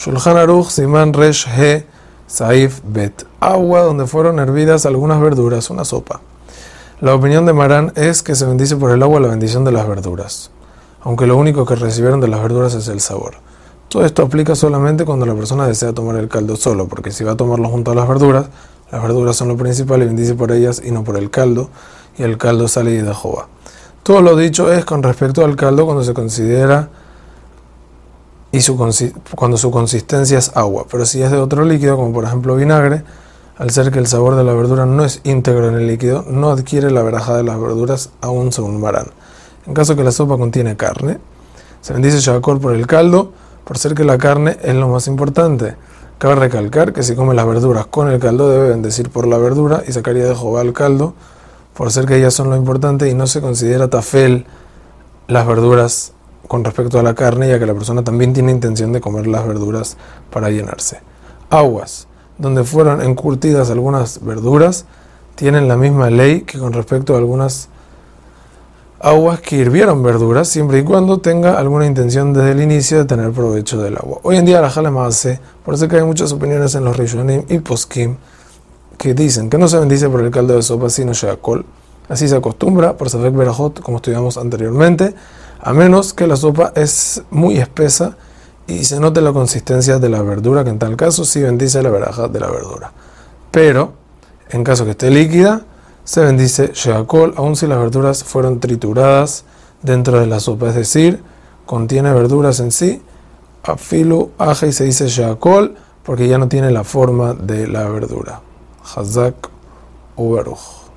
Shulchan Aruch Siman Resh He Saif Bet. Agua donde fueron hervidas algunas verduras, una sopa. La opinión de Marán es que se bendice por el agua la bendición de las verduras, aunque lo único que recibieron de las verduras es el sabor. Todo esto aplica solamente cuando la persona desea tomar el caldo solo, porque si va a tomarlo junto a las verduras, las verduras son lo principal y bendice por ellas y no por el caldo, y el caldo sale de Jehová. Todo lo dicho es con respecto al caldo cuando se considera y su, cuando su consistencia es agua, pero si es de otro líquido, como por ejemplo vinagre, al ser que el sabor de la verdura no es íntegro en el líquido, no adquiere la veraja de las verduras aún según Marán. En caso que la sopa contiene carne, se bendice Shakol por el caldo, por ser que la carne es lo más importante. Cabe recalcar que si come las verduras con el caldo, debe bendecir por la verdura y sacaría de Jehová el caldo, por ser que ellas son lo importante y no se considera tafel las verduras con respecto a la carne, ya que la persona también tiene intención de comer las verduras para llenarse. Aguas, donde fueron encurtidas algunas verduras, tienen la misma ley que con respecto a algunas aguas que hirvieron verduras, siempre y cuando tenga alguna intención desde el inicio de tener provecho del agua. Hoy en día la jala más hace, por eso que hay muchas opiniones en los Rishonim y Poskim que dicen que no se bendice por el caldo de sopa sino col. Así se acostumbra por saber Berajot, como estudiamos anteriormente a menos que la sopa es muy espesa y se note la consistencia de la verdura, que en tal caso sí bendice la veraja de la verdura. Pero, en caso que esté líquida, se bendice sheakol, aun si las verduras fueron trituradas dentro de la sopa, es decir, contiene verduras en sí, afilu, aje y se dice sheakol, porque ya no tiene la forma de la verdura. Hazak uberuch.